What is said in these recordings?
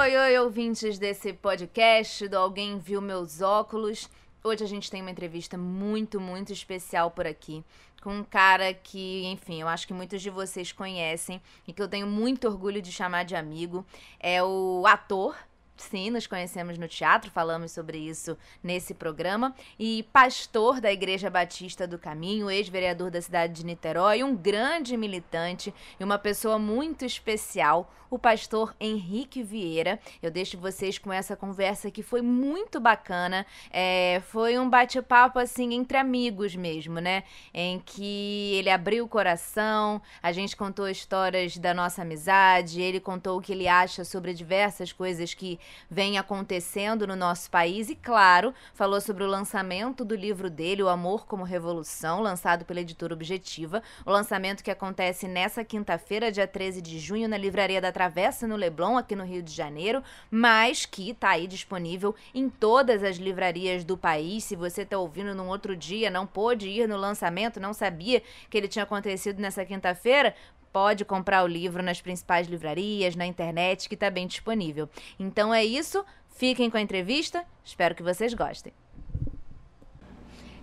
Oi, oi, ouvintes desse podcast do Alguém Viu Meus Óculos. Hoje a gente tem uma entrevista muito, muito especial por aqui. Com um cara que, enfim, eu acho que muitos de vocês conhecem e que eu tenho muito orgulho de chamar de amigo. É o ator Sim, nos conhecemos no teatro, falamos sobre isso nesse programa. E pastor da Igreja Batista do Caminho, ex-vereador da cidade de Niterói, um grande militante e uma pessoa muito especial, o pastor Henrique Vieira. Eu deixo vocês com essa conversa que foi muito bacana. É, foi um bate-papo assim entre amigos mesmo, né? Em que ele abriu o coração, a gente contou histórias da nossa amizade, ele contou o que ele acha sobre diversas coisas que vem acontecendo no nosso país e, claro, falou sobre o lançamento do livro dele, O Amor como Revolução, lançado pela editora Objetiva. O lançamento que acontece nessa quinta-feira, dia 13 de junho, na Livraria da Travessa, no Leblon, aqui no Rio de Janeiro, mas que está aí disponível em todas as livrarias do país. Se você está ouvindo num outro dia, não pôde ir no lançamento, não sabia que ele tinha acontecido nessa quinta-feira, pode comprar o livro nas principais livrarias, na internet, que está bem disponível. Então é isso, fiquem com a entrevista, espero que vocês gostem.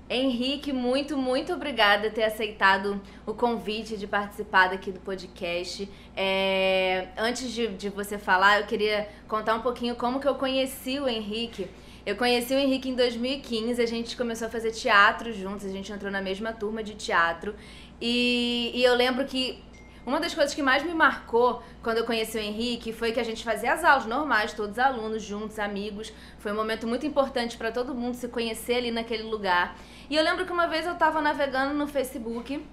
Henrique, muito, muito obrigada por ter aceitado o convite de participar daqui do podcast. É, antes de, de você falar, eu queria contar um pouquinho como que eu conheci o Henrique. Eu conheci o Henrique em 2015, a gente começou a fazer teatro juntos, a gente entrou na mesma turma de teatro. E, e eu lembro que uma das coisas que mais me marcou quando eu conheci o Henrique foi que a gente fazia as aulas normais, todos alunos juntos, amigos. Foi um momento muito importante para todo mundo se conhecer ali naquele lugar. E eu lembro que uma vez eu estava navegando no Facebook.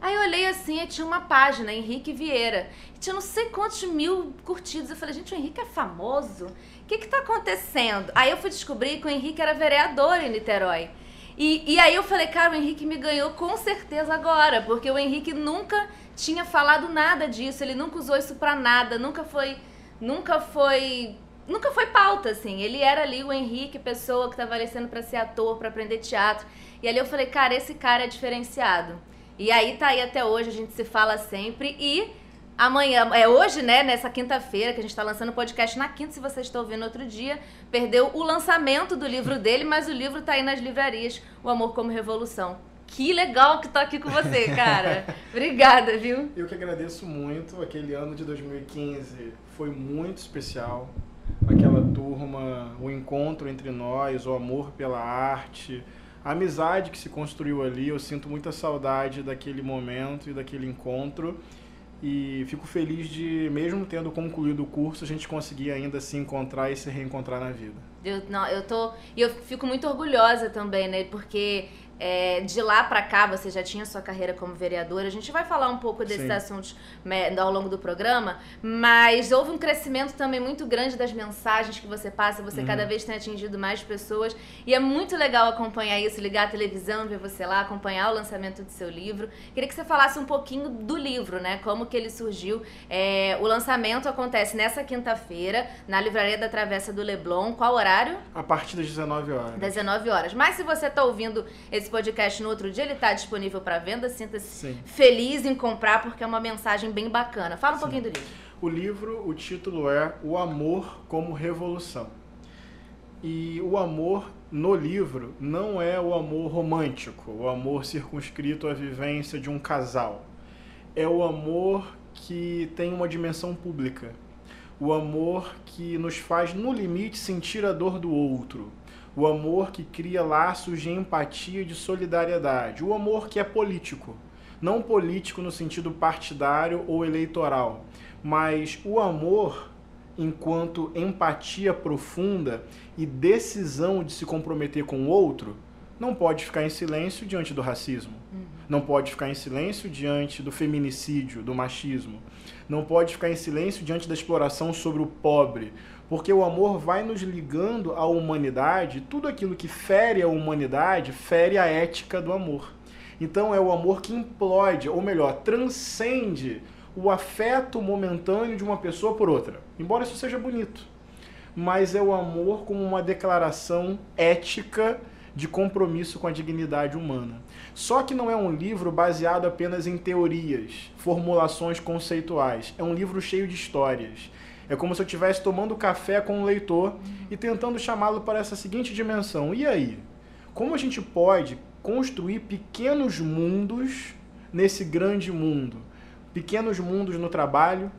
Aí eu olhei assim e tinha uma página, Henrique Vieira. E tinha não sei quantos mil curtidos. Eu falei, gente, o Henrique é famoso? O que que tá acontecendo? Aí eu fui descobrir que o Henrique era vereador em Niterói. E, e aí eu falei, cara, o Henrique me ganhou com certeza agora, porque o Henrique nunca tinha falado nada disso, ele nunca usou isso pra nada, nunca foi. Nunca foi. Nunca foi pauta, assim. Ele era ali o Henrique, pessoa que tava descendo pra ser ator, pra aprender teatro. E ali eu falei, cara, esse cara é diferenciado. E aí tá aí até hoje, a gente se fala sempre. E amanhã, é hoje, né, nessa quinta-feira, que a gente tá lançando o podcast na quinta, se você está ouvindo outro dia, perdeu o lançamento do livro dele, mas o livro tá aí nas livrarias, O Amor como Revolução. Que legal que tô aqui com você, cara. Obrigada, viu? Eu que agradeço muito. Aquele ano de 2015 foi muito especial. Aquela turma, o encontro entre nós, o amor pela arte, a amizade que se construiu ali. Eu sinto muita saudade daquele momento e daquele encontro. E fico feliz de, mesmo tendo concluído o curso, a gente conseguir ainda se encontrar e se reencontrar na vida. Eu, não, eu tô. E eu fico muito orgulhosa também, né? Porque é, de lá para cá, você já tinha sua carreira como vereadora. A gente vai falar um pouco desses Sim. assuntos né, ao longo do programa, mas houve um crescimento também muito grande das mensagens que você passa. Você uhum. cada vez tem atingido mais pessoas e é muito legal acompanhar isso, ligar a televisão, ver você lá, acompanhar o lançamento do seu livro. Queria que você falasse um pouquinho do livro, né? Como que ele surgiu. É, o lançamento acontece nessa quinta-feira na Livraria da Travessa do Leblon. Qual horário? A partir das 19 horas. 19 horas. Mas se você está ouvindo esse esse podcast no outro dia, ele está disponível para venda. Sinta-se feliz em comprar, porque é uma mensagem bem bacana. Fala um Sim. pouquinho do livro. O livro, o título é O Amor como Revolução. E o amor no livro não é o amor romântico, o amor circunscrito à vivência de um casal. É o amor que tem uma dimensão pública. O amor que nos faz, no limite, sentir a dor do outro o amor que cria laços de empatia e de solidariedade, o amor que é político. Não político no sentido partidário ou eleitoral, mas o amor enquanto empatia profunda e decisão de se comprometer com o outro, não pode ficar em silêncio diante do racismo, uhum. não pode ficar em silêncio diante do feminicídio, do machismo, não pode ficar em silêncio diante da exploração sobre o pobre, porque o amor vai nos ligando à humanidade, tudo aquilo que fere a humanidade fere a ética do amor. Então é o amor que implode, ou melhor, transcende o afeto momentâneo de uma pessoa por outra. Embora isso seja bonito. Mas é o amor como uma declaração ética de compromisso com a dignidade humana. Só que não é um livro baseado apenas em teorias, formulações conceituais. É um livro cheio de histórias É como se eu estivesse tomando café com um leitor e tentando chamá-lo para essa seguinte dimensão. E aí? Como a gente pode construir pequenos mundos nesse grande mundo? Pequenos mundos no trabalho,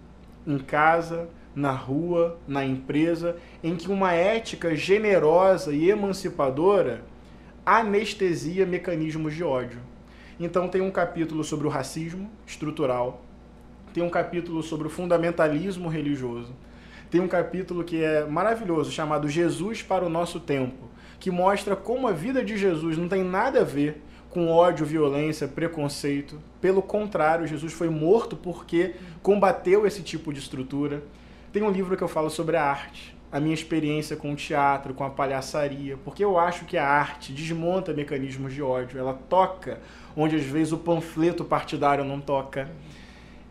em casa, na rua, na empresa, em que uma ética generosa e emancipadora anestesia mecanismos de ódio. Então tem um capítulo sobre o racismo estrutural, tem um capítulo sobre o fundamentalismo religioso, tem um capítulo que é maravilhoso chamado Jesus para o nosso tempo, que mostra como a vida de Jesus não tem nada a ver com ódio, violência, preconceito. Pelo contrário, Jesus foi morto porque combateu esse tipo de estrutura. Tem um livro que eu falo sobre a arte, a minha experiência com o teatro, com a palhaçaria, porque eu acho que a arte desmonta mecanismos de ódio, ela toca onde às vezes o panfleto partidário não toca.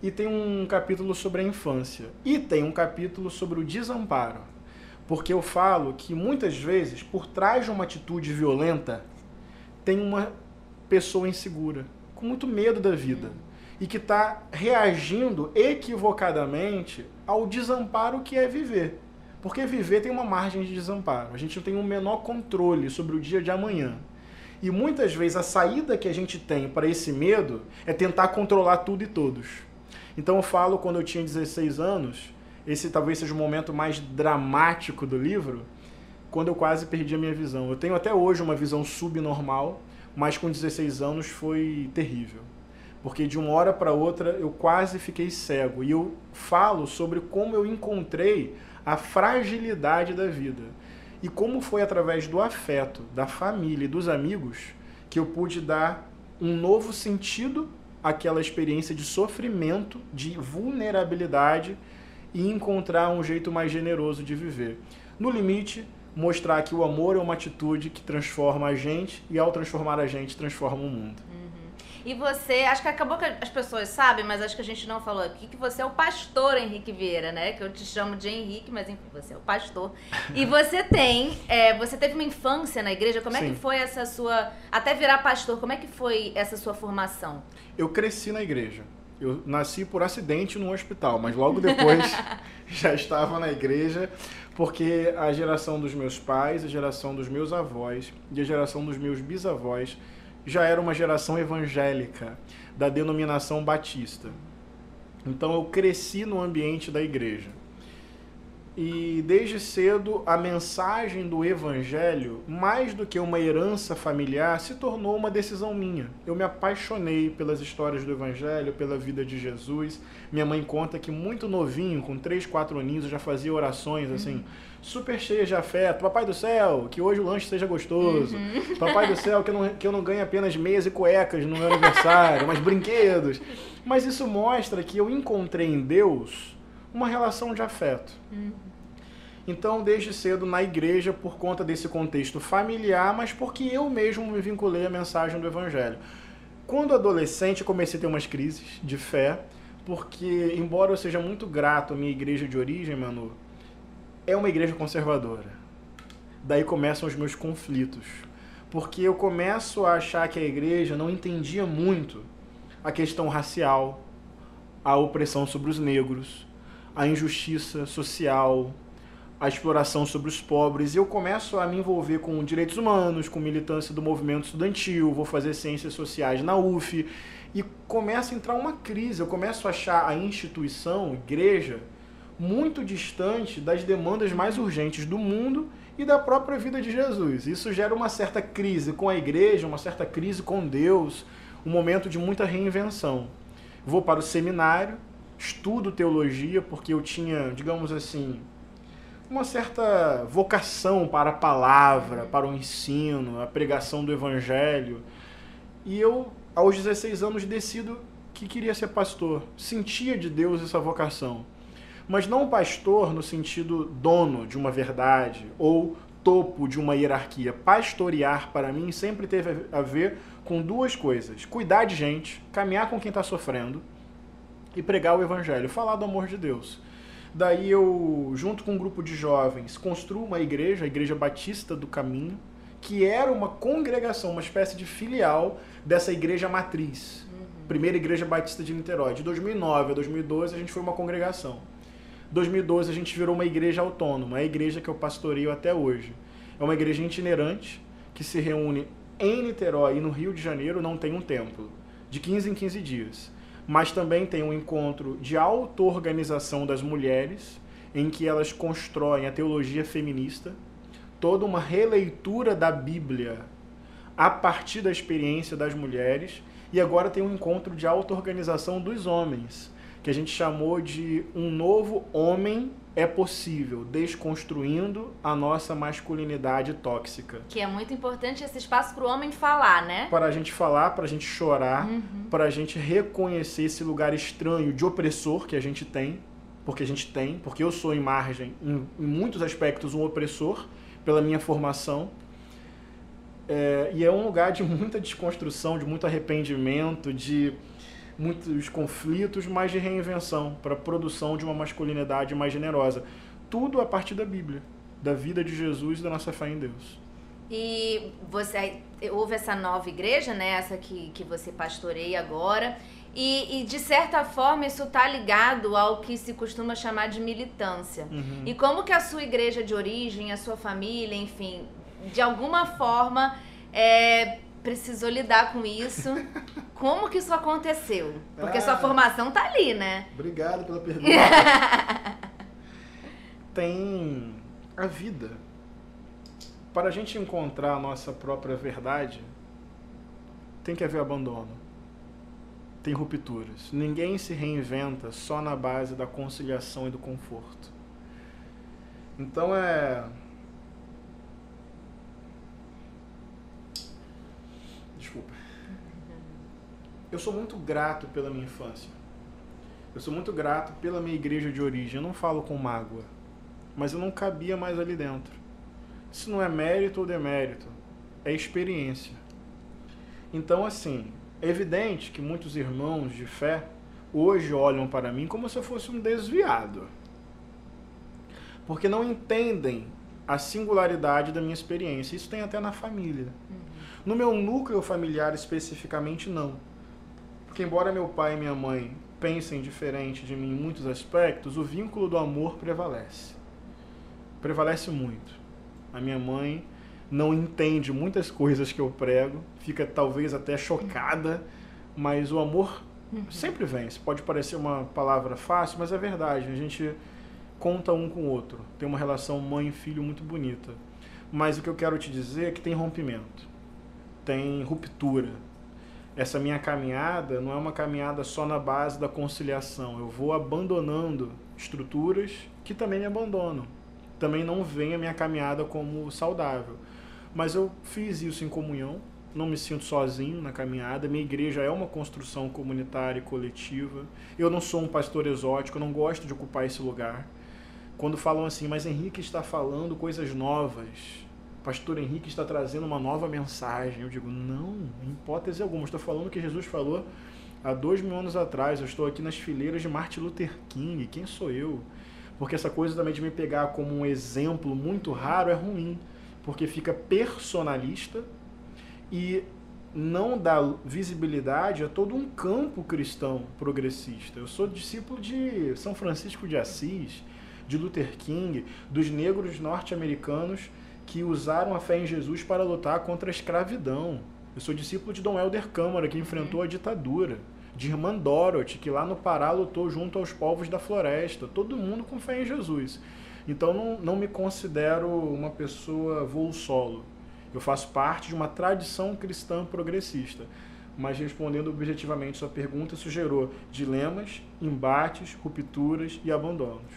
E tem um capítulo sobre a infância. E tem um capítulo sobre o desamparo. Porque eu falo que muitas vezes, por trás de uma atitude violenta, tem uma pessoa insegura, com muito medo da vida e que está reagindo equivocadamente ao desamparo que é viver. Porque viver tem uma margem de desamparo. A gente não tem um menor controle sobre o dia de amanhã. E muitas vezes a saída que a gente tem para esse medo é tentar controlar tudo e todos. Então eu falo quando eu tinha 16 anos, esse talvez seja o momento mais dramático do livro, quando eu quase perdi a minha visão. Eu tenho até hoje uma visão subnormal, mas com 16 anos foi terrível porque de uma hora para outra eu quase fiquei cego. E eu falo sobre como eu encontrei a fragilidade da vida e como foi através do afeto, da família e dos amigos que eu pude dar um novo sentido àquela experiência de sofrimento, de vulnerabilidade e encontrar um jeito mais generoso de viver. No limite, mostrar que o amor é uma atitude que transforma a gente e ao transformar a gente transforma o mundo. E você, acho que acabou que as pessoas sabem, mas acho que a gente não falou aqui, que você é o pastor Henrique Vieira, né? Que eu te chamo de Henrique, mas enfim, você é o pastor. E você tem, é, você teve uma infância na igreja, como Sim. é que foi essa sua, até virar pastor, como é que foi essa sua formação? Eu cresci na igreja. Eu nasci por acidente num hospital, mas logo depois já estava na igreja, porque a geração dos meus pais, a geração dos meus avós e a geração dos meus bisavós já era uma geração evangélica da denominação batista. Então eu cresci no ambiente da igreja. E desde cedo a mensagem do evangelho, mais do que uma herança familiar, se tornou uma decisão minha. Eu me apaixonei pelas histórias do evangelho, pela vida de Jesus. Minha mãe conta que muito novinho, com 3, 4 aninhos, eu já fazia orações assim, uhum. super cheias de afeto. Papai do céu, que hoje o lanche seja gostoso. Uhum. Papai do céu, que eu, não, que eu não ganhe apenas meias e cuecas no meu aniversário, mas brinquedos. Mas isso mostra que eu encontrei em Deus uma relação de afeto. Uhum. Então, desde cedo na igreja, por conta desse contexto familiar, mas porque eu mesmo me vinculei à mensagem do Evangelho. Quando adolescente, comecei a ter umas crises de fé, porque, embora eu seja muito grato à minha igreja de origem, Manu, é uma igreja conservadora. Daí começam os meus conflitos. Porque eu começo a achar que a igreja não entendia muito a questão racial, a opressão sobre os negros, a injustiça social, a exploração sobre os pobres. E eu começo a me envolver com direitos humanos, com militância do movimento estudantil, vou fazer ciências sociais na UF e começa a entrar uma crise. Eu começo a achar a instituição, igreja, muito distante das demandas mais urgentes do mundo e da própria vida de Jesus. Isso gera uma certa crise com a igreja, uma certa crise com Deus, um momento de muita reinvenção. Vou para o seminário, estudo teologia, porque eu tinha, digamos assim, uma certa vocação para a palavra, para o ensino, a pregação do evangelho. E eu, aos 16 anos, decido que queria ser pastor. Sentia de Deus essa vocação. Mas não pastor no sentido dono de uma verdade ou topo de uma hierarquia. Pastorear, para mim, sempre teve a ver com duas coisas: cuidar de gente, caminhar com quem está sofrendo e pregar o evangelho, falar do amor de Deus. Daí eu, junto com um grupo de jovens, construo uma igreja, a Igreja Batista do Caminho, que era uma congregação, uma espécie de filial dessa igreja matriz. Uhum. Primeira Igreja Batista de Niterói. De 2009 a 2012 a gente foi uma congregação. 2012 a gente virou uma igreja autônoma, a igreja que eu pastoreio até hoje. É uma igreja itinerante que se reúne em Niterói e no Rio de Janeiro, não tem um templo, de 15 em 15 dias. Mas também tem um encontro de auto-organização das mulheres, em que elas constroem a teologia feminista, toda uma releitura da Bíblia a partir da experiência das mulheres, e agora tem um encontro de auto-organização dos homens, que a gente chamou de um novo homem é possível, desconstruindo a nossa masculinidade tóxica. Que é muito importante esse espaço para o homem falar, né? Para a gente falar, para a gente chorar, Uhum. para a gente reconhecer esse lugar estranho de opressor que a gente tem, porque a gente tem, porque eu sou em margem, em, em muitos aspectos, um opressor pela minha formação. É, e é um lugar de muita desconstrução, de muito arrependimento, de muitos conflitos, mas de reinvenção para a produção de uma masculinidade mais generosa. Tudo a partir da Bíblia, da vida de Jesus e da nossa fé em Deus. E você houve essa nova igreja, né? Essa que, que você pastoreia agora. E, e, de certa forma isso está ligado ao que se costuma chamar de militância. Uhum. E como que a sua igreja de origem, a sua família, enfim, de alguma forma é, precisou lidar com isso. Como que isso aconteceu? Porque Ah. sua formação tá ali, né? Obrigado pela pergunta. Tem a vida. Para a gente encontrar a nossa própria verdade, tem que haver abandono. Tem rupturas. Ninguém se reinventa só na base da conciliação e do conforto. Então é. Desculpa. Eu sou muito grato pela minha infância. Eu sou muito grato pela minha igreja de origem. Eu não falo com mágoa, mas eu não cabia mais ali dentro. Isso não é mérito ou demérito, é experiência. Então, assim, é evidente que muitos irmãos de fé hoje olham para mim como se eu fosse um desviado. Porque não entendem a singularidade da minha experiência. Isso tem até na família. No meu núcleo familiar especificamente, não. Porque, embora meu pai e minha mãe pensem diferente de mim em muitos aspectos, o vínculo do amor prevalece. Prevalece muito. A minha mãe não entende muitas coisas que eu prego, fica talvez até chocada, mas o amor sempre vence. Pode parecer uma palavra fácil, mas é verdade. A gente conta um com o outro. Tem uma relação mãe e filho muito bonita. Mas o que eu quero te dizer é que tem rompimento, tem ruptura. Essa minha caminhada não é uma caminhada só na base da conciliação. Eu vou abandonando estruturas que também me abandonam. Também não veem a minha caminhada como saudável. Mas eu fiz isso em comunhão, não me sinto sozinho na caminhada. Minha igreja é uma construção comunitária e coletiva. Eu não sou um pastor exótico, eu não gosto de ocupar esse lugar. Quando falam assim, mas Henrique está falando coisas novas, Pastor Henrique está trazendo uma nova mensagem. Eu digo, não, em hipótese alguma. Estou falando o que Jesus falou há dois mil anos atrás. Eu estou aqui nas fileiras de Martin Luther King. Quem sou eu? Porque essa coisa também de me pegar como um exemplo muito raro é ruim. Porque fica personalista e não dá visibilidade a todo um campo cristão progressista. Eu sou discípulo de São Francisco de Assis, de Luther King, dos negros norte-americanos que usaram a fé em Jesus para lutar contra a escravidão. Eu sou discípulo de Dom Helder Câmara, que enfrentou a ditadura. De Irmã Dorothy, que lá no Pará lutou junto aos povos da floresta. Todo mundo com fé em Jesus. Então não, não me considero uma pessoa voo solo. Eu faço parte de uma tradição cristã progressista. Mas respondendo objetivamente sua pergunta, isso gerou dilemas, embates, rupturas e abandonos.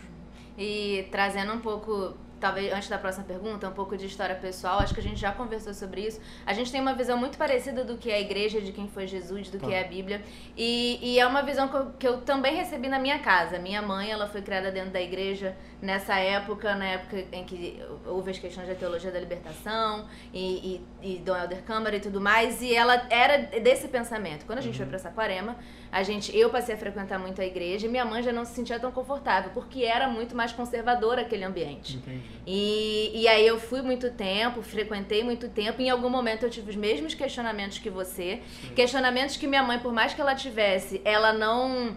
E trazendo um pouco, talvez antes da próxima pergunta, um pouco de história pessoal, acho que a gente já conversou sobre isso. A gente tem uma visão muito parecida do que é a igreja, de quem foi Jesus, do que Tá. é a Bíblia. E, e é uma visão que eu, que eu também recebi na minha casa. Minha mãe, ela foi criada dentro da igreja nessa época, na época em que houve as questões da teologia da libertação e, e, e Dom Helder Câmara e tudo mais. E ela era desse pensamento. Quando a gente foi pra Saquarema, a gente, eu passei a frequentar muito a igreja e minha mãe já não se sentia tão confortável, porque era muito mais conservador aquele ambiente. Entendi. E, e aí eu fui muito tempo, frequentei muito tempo, e em algum momento eu tive os mesmos questionamentos que você. Questionamentos que minha mãe, por mais que ela tivesse, ela não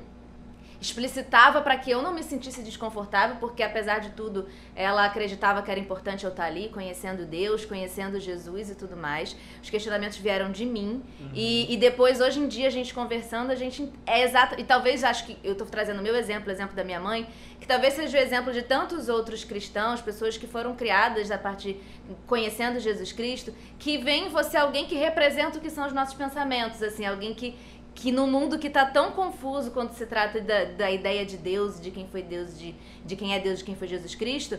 explicitava para que eu não me sentisse desconfortável, porque apesar de tudo, ela acreditava que era importante eu estar ali, conhecendo Deus, conhecendo Jesus e tudo mais. Os questionamentos vieram de mim. Uhum. E, e, depois, hoje em dia, a gente conversando, a gente é exato. E talvez acho que eu estou trazendo o meu exemplo, o exemplo da minha mãe, que talvez seja o exemplo de tantos outros cristãos, pessoas que foram criadas a partir conhecendo Jesus Cristo, que vem em você alguém que representa o que são os nossos pensamentos, assim, alguém que que no mundo que está tão confuso quando se trata da, da ideia de Deus, de quem foi Deus, de, de quem é Deus, de quem foi Jesus Cristo,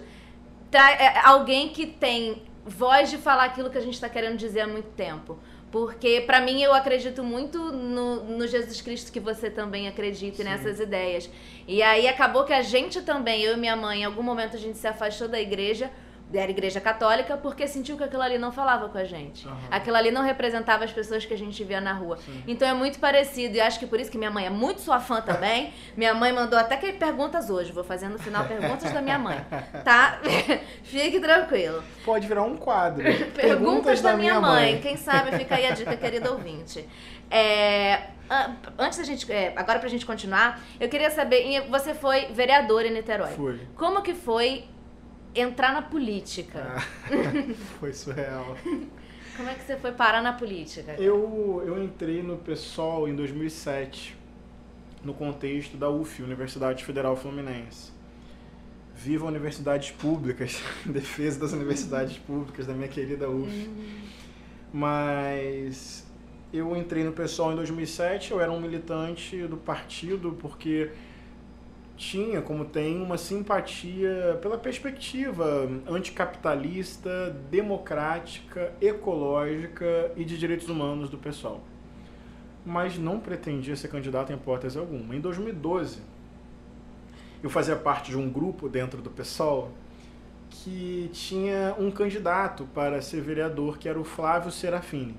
tá, é, alguém que tem voz de falar aquilo que a gente está querendo dizer há muito tempo. Porque, para mim, eu acredito muito no, no, Jesus Cristo que você também acredita nessas ideias. E aí acabou que a gente também, eu e minha mãe, em algum momento a gente se afastou da igreja era igreja católica porque sentiu que aquilo ali não falava com a gente. Uhum. Aquilo ali não representava as pessoas que a gente via na rua. Sim. Então é muito parecido. E acho que por isso que minha mãe é muito sua fã também. minha mãe mandou até que perguntas hoje. Vou fazer no final perguntas da minha mãe. Tá? Fique tranquilo. Pode virar um quadro. perguntas, perguntas da, da, minha mãe. mãe. Quem sabe fica aí a dica, querido ouvinte. É, antes da gente. É, agora pra gente continuar, eu queria saber. Você foi vereador em Niterói. Fui. Como que foi entrar na política. Ah, foi surreal. Como é que você foi parar na política? Eu, eu entrei no PSOL em 2007, no contexto da UF, Universidade Federal Fluminense. Viva universidades públicas, defesa das universidades públicas da minha querida UF. Uhum. Mas eu entrei no PSOL em 2007, eu era um militante do partido porque tinha, como tem, uma simpatia pela perspectiva anticapitalista, democrática, ecológica e de direitos humanos do pessoal. Mas não pretendia ser candidato em hipótese alguma. Em 2012, eu fazia parte de um grupo dentro do PSOL que tinha um candidato para ser vereador, que era o Flávio Serafini.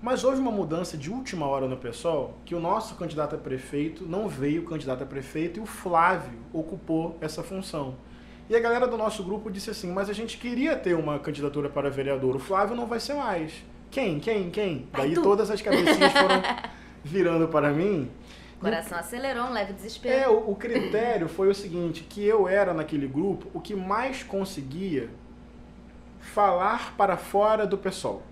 Mas houve uma mudança de última hora no pessoal, que o nosso candidato a prefeito não veio candidato a prefeito e o Flávio ocupou essa função. E a galera do nosso grupo disse assim: Mas a gente queria ter uma candidatura para vereador, o Flávio não vai ser mais. Quem? Quem? Quem? Daí todas as cabecinhas foram virando para mim. O coração acelerou, um leve desespero. É, o, o critério foi o seguinte: que eu era naquele grupo o que mais conseguia falar para fora do pessoal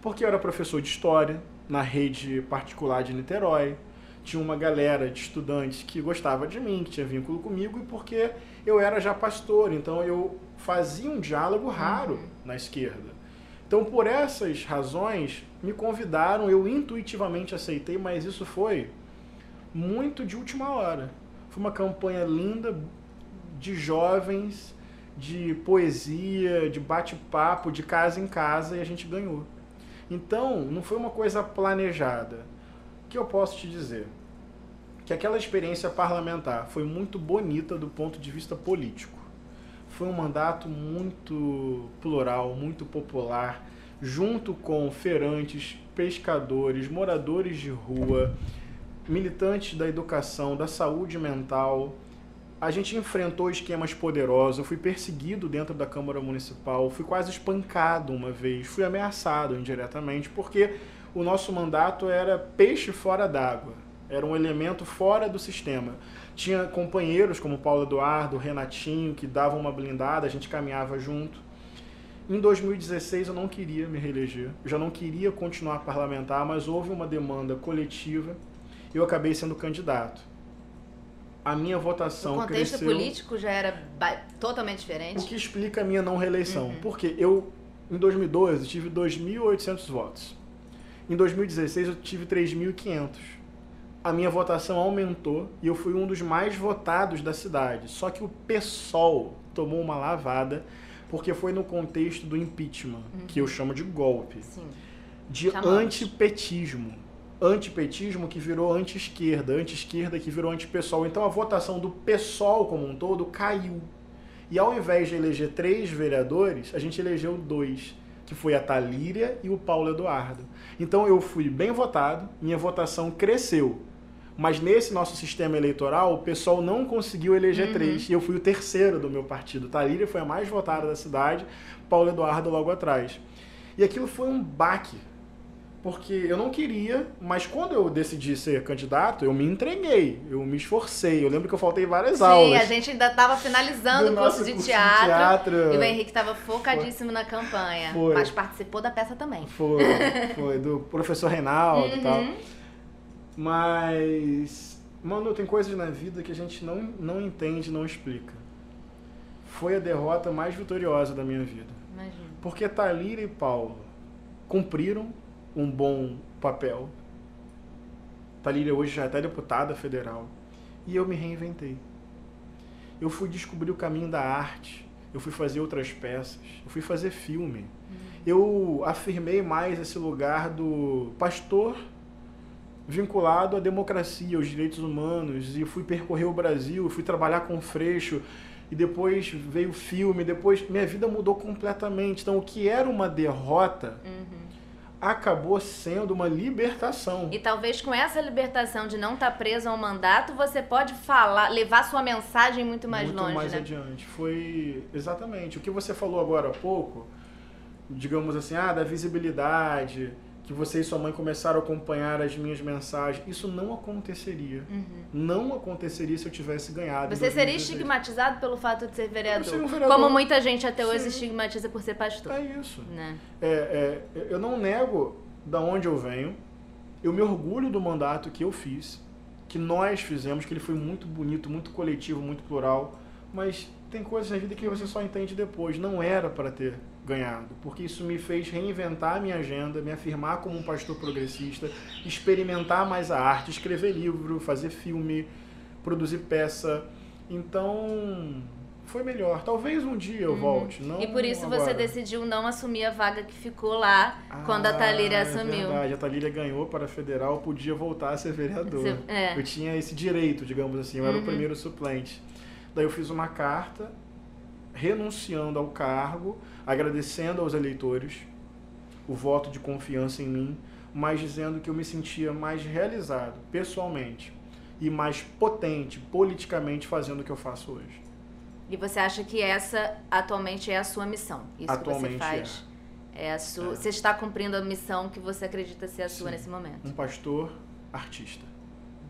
porque eu era professor de história na rede particular de Niterói. Tinha uma galera de estudantes que gostava de mim, que tinha vínculo comigo, e porque eu era já pastor, então eu fazia um diálogo raro uhum. na esquerda. Então, por essas razões, me convidaram, eu intuitivamente aceitei, mas isso foi muito de última hora. Foi uma campanha linda de jovens, de poesia, de bate-papo, de casa em casa, e a gente ganhou. Então, não foi uma coisa planejada. O que eu posso te dizer? Que aquela experiência parlamentar foi muito bonita do ponto de vista político. Foi um mandato muito plural, muito popular, junto com feirantes, pescadores, moradores de rua, militantes da educação, da saúde mental, a gente enfrentou esquemas poderosos. Eu fui perseguido dentro da Câmara Municipal, fui quase espancado uma vez, fui ameaçado indiretamente, porque o nosso mandato era peixe fora d'água, era um elemento fora do sistema. Tinha companheiros como Paulo Eduardo, Renatinho, que davam uma blindada, a gente caminhava junto. Em 2016 eu não queria me reeleger, já não queria continuar parlamentar, mas houve uma demanda coletiva e eu acabei sendo candidato a minha votação cresceu... O contexto cresceu, político já era totalmente diferente? O que explica a minha não reeleição. Uhum. Porque eu, em 2012, tive 2.800 votos. Em 2016, eu tive 3.500. A minha votação aumentou e eu fui um dos mais votados da cidade. Só que o PSOL tomou uma lavada porque foi no contexto do impeachment, uhum. que eu chamo de golpe. Sim. De Chamamos. antipetismo antipetismo que virou anti-esquerda, anti-esquerda que virou anti-pessoal. Então a votação do PSOL como um todo caiu. E ao invés de eleger três vereadores, a gente elegeu dois, que foi a Talíria e o Paulo Eduardo. Então eu fui bem votado, minha votação cresceu. Mas nesse nosso sistema eleitoral, o pessoal não conseguiu eleger uhum. três. E eu fui o terceiro do meu partido. Talíria foi a mais votada da cidade, Paulo Eduardo logo atrás. E aquilo foi um baque porque eu não queria, mas quando eu decidi ser candidato, eu me entreguei, eu me esforcei. Eu lembro que eu faltei várias Sim, aulas. a gente ainda estava finalizando Do o curso, de, curso de teatro, teatro. E o Henrique estava focadíssimo na campanha. Foi. Mas participou da peça também. Foi, foi do professor Reinaldo e tal. Uhum. Mas, mano, tem coisas na vida que a gente não, não entende, não explica. Foi a derrota mais vitoriosa da minha vida. Imagina. Porque Thalira e Paulo cumpriram um bom papel. Thalira hoje já é até deputada federal. E eu me reinventei. Eu fui descobrir o caminho da arte. Eu fui fazer outras peças. Eu fui fazer filme. Eu afirmei mais esse lugar do pastor vinculado à democracia, aos direitos humanos. E fui percorrer o Brasil, fui trabalhar com Freixo. E depois veio o filme, depois minha vida mudou completamente. Então, o que era uma derrota Uhum. Acabou sendo uma libertação. E talvez com essa libertação de não estar preso a um mandato, você pode falar, levar sua mensagem muito mais muito longe, mais né? adiante. Foi exatamente o que você falou agora há pouco, digamos assim, ah, da visibilidade, que você e sua mãe começaram a acompanhar as minhas mensagens. Isso não aconteceria. Uhum. Não aconteceria se eu tivesse ganhado. Você seria 2016. estigmatizado pelo fato de ser vereador. Um vereador. Como muita gente até hoje Sim. estigmatiza por ser pastor. É isso. Né? É, é, eu não nego da onde eu venho. Eu me orgulho do mandato que eu fiz, que nós fizemos, que ele foi muito bonito, muito coletivo, muito plural. Mas tem coisas na vida que você só entende depois. Não era para ter ganhado, porque isso me fez reinventar a minha agenda, me afirmar como um pastor progressista, experimentar mais a arte, escrever livro, fazer filme, produzir peça. Então, foi melhor. Talvez um dia eu volte. Não Uhum. E por isso agora. você decidiu não assumir a vaga que ficou lá quando a Thalíria Ah, assumiu. É verdade, a Thalíria ganhou para a federal, podia voltar a ser vereador. É. Eu tinha esse direito, digamos assim, eu era Uhum. o primeiro suplente. Daí eu fiz uma carta renunciando ao cargo, agradecendo aos eleitores o voto de confiança em mim, mas dizendo que eu me sentia mais realizado pessoalmente e mais potente politicamente fazendo o que eu faço hoje. E você acha que essa atualmente é a sua missão? Isso Atualmente que você faz? É. a sua, É. Você está cumprindo a missão que você acredita ser a sua Sim. nesse momento. Um pastor artista.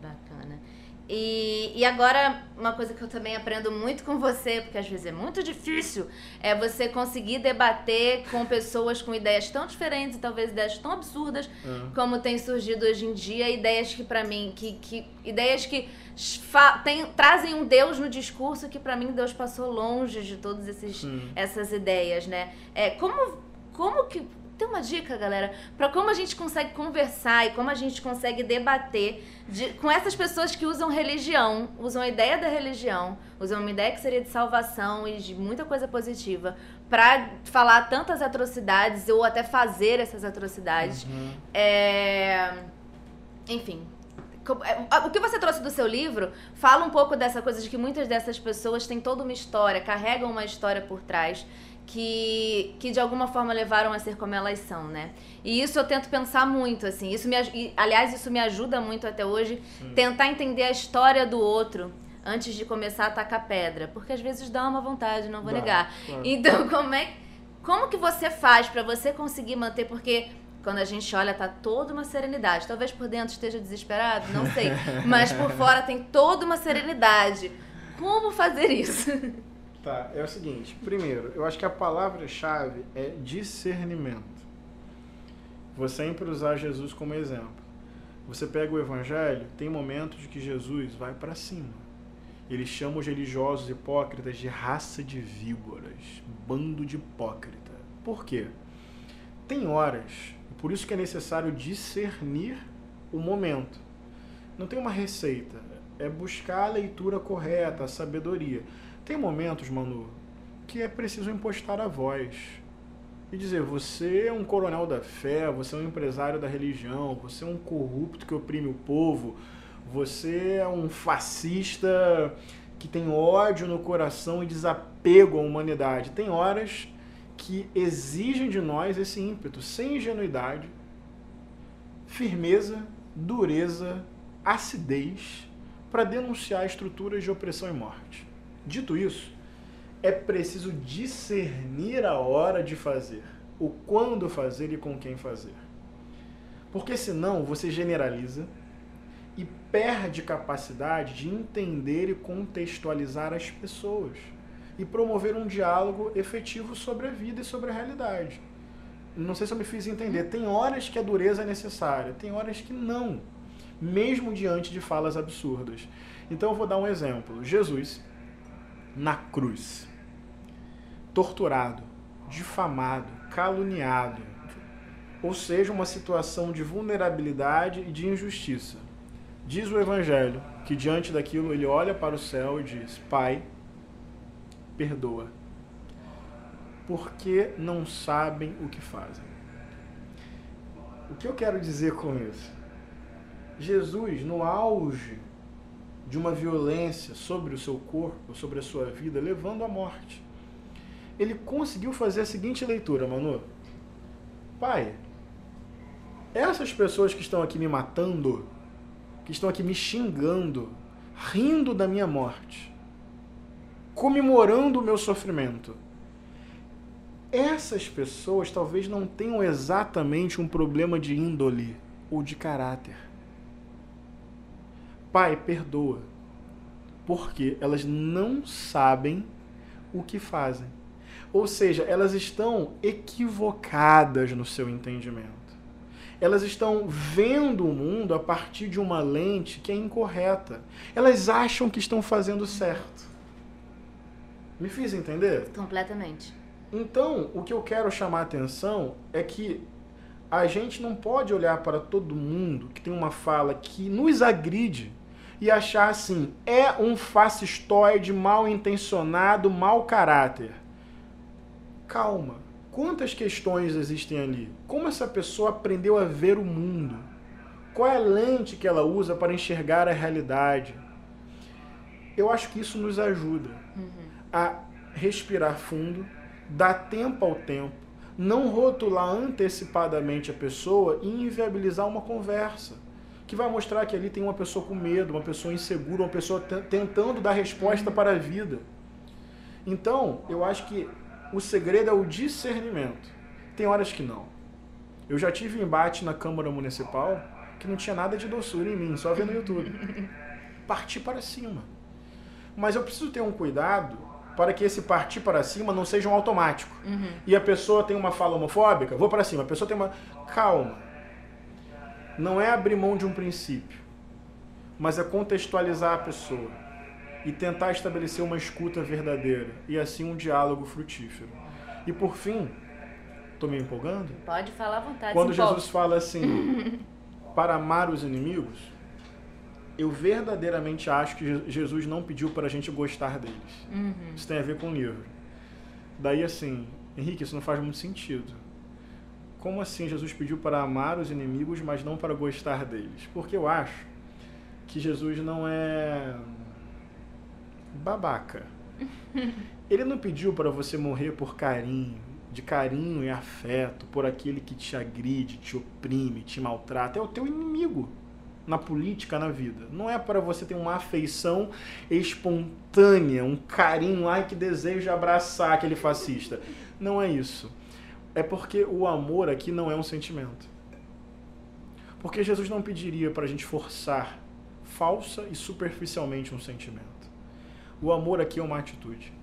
Bacana. E, e agora, uma coisa que eu também aprendo muito com você, porque às vezes é muito difícil, é você conseguir debater com pessoas com ideias tão diferentes e talvez ideias tão absurdas É. como tem surgido hoje em dia, ideias que pra mim, que, que ideias que tem- trazem um Deus no discurso que pra mim Deus passou longe de todas esses, essas ideias, né? É, como, como que. Tem uma dica, galera, pra como a gente consegue conversar e como a gente consegue debater de- com essas pessoas que usam religião, usam a ideia da religião, usam uma ideia que seria de salvação e de muita coisa positiva, pra falar tantas atrocidades ou até fazer essas atrocidades. Uhum. É... Enfim. É, O que você trouxe do seu livro fala um pouco dessa coisa de que muitas dessas pessoas têm toda uma história, carregam uma história por trás, que, que de alguma forma levaram a ser como elas são, né? E isso eu tento pensar muito, assim. Isso me, aliás, isso me ajuda muito até hoje, tentar entender a história do outro antes de começar a atacar pedra. Porque às vezes dá uma vontade, não vou Dá, negar. claro. Então, como é como que você faz pra você conseguir manter porque quando a gente olha tá toda uma serenidade. Talvez por dentro esteja desesperado, não sei, mas por fora tem toda uma serenidade. Como fazer isso? Tá, é o seguinte. Primeiro, eu acho que a palavra-chave é discernimento. Vou sempre usar Jesus como exemplo. Você pega o evangelho, tem momentos que Jesus vai para cima. Ele chama os religiosos hipócritas de raça de víboras, bando de hipócrita. Por quê? Tem horas, por isso que é necessário discernir o momento. Não tem uma receita, é buscar a leitura correta, a sabedoria. Tem momentos, Manu, que é preciso impostar a voz e dizer: você é um coronel da fé, você é um empresário da religião, você é um corrupto que oprime o povo, você é um fascista que tem ódio no coração e desapego à humanidade. Tem horas que exigem de nós esse ímpeto, sem ingenuidade, firmeza, dureza, acidez, para denunciar estruturas de opressão e morte. Dito isso, é preciso discernir a hora de fazer, o quando fazer e com quem fazer. Porque senão você generaliza e perde capacidade de entender e contextualizar as pessoas e promover um diálogo efetivo sobre a vida e sobre a realidade. Não sei se eu me fiz entender. Tem horas que a dureza é necessária, tem horas que não, mesmo diante de falas absurdas. Então eu vou dar um exemplo. Jesus, na cruz, torturado, difamado, caluniado, ou seja, uma situação de vulnerabilidade e de injustiça. Diz o Evangelho que diante daquilo ele olha para o céu e diz: Pai, perdoa, porque não sabem o que fazem. O que eu quero dizer com isso? Jesus, no auge de uma violência sobre o seu corpo, sobre a sua vida, levando à morte, ele conseguiu fazer a seguinte leitura, Manu. Pai, essas pessoas que estão aqui me matando, que estão aqui me xingando, rindo da minha morte, comemorando o meu sofrimento. Essas pessoas talvez não tenham exatamente um problema de índole ou de caráter. Pai, perdoa, porque elas não sabem o que fazem. Ou seja, elas estão equivocadas no seu entendimento. Elas estão vendo o mundo a partir de uma lente que é incorreta. Elas acham que estão fazendo certo. Me fiz entender? Completamente. Então, o que eu quero chamar a atenção é que a gente não pode olhar para todo mundo que tem uma fala que nos agride e achar assim, é um fascistoide mal intencionado, mau caráter. Calma. Quantas questões existem ali? Como essa pessoa aprendeu a ver o mundo? Qual é a lente que ela usa para enxergar a realidade? Eu acho que isso nos ajuda. Uhum a respirar fundo, dar tempo ao tempo, não rotular antecipadamente a pessoa e inviabilizar uma conversa. Que vai mostrar que ali tem uma pessoa com medo, uma pessoa insegura, uma pessoa tentando dar resposta uhum. para a vida. Então, eu acho que o segredo é o discernimento. Tem horas que não. Eu já tive embate na Câmara Municipal que não tinha nada de doçura em mim, só vendo no YouTube. Parti para cima. Mas eu preciso ter um cuidado para que esse partir para cima não seja um automático. Uhum. E a pessoa tem uma fala homofóbica, vou para cima. A pessoa tem uma. Calma. Não é abrir mão de um princípio, mas é contextualizar a pessoa e tentar estabelecer uma escuta verdadeira e assim um diálogo frutífero. E por fim, estou me empolgando? Pode falar à vontade. Quando Jesus fala assim, para amar os inimigos, eu verdadeiramente acho que Jesus não pediu para a gente gostar deles. Uhum. Isso tem a ver com o livro. Daí assim, Henrique, isso não faz muito sentido. Como assim Jesus pediu para amar os inimigos, mas não para gostar deles? Porque eu acho que Jesus não é babaca. Ele não pediu para você morrer por carinho, de carinho e afeto, por aquele que te agride, te oprime, te maltrata. É o teu inimigo na política, na vida. Não é para você ter uma afeição espontânea, um carinho, ai que desejo abraçar aquele fascista. Não é isso. É porque o amor aqui não é um sentimento. Porque Jesus não pediria para a gente forçar falsa e superficialmente um sentimento. O amor aqui é uma atitude.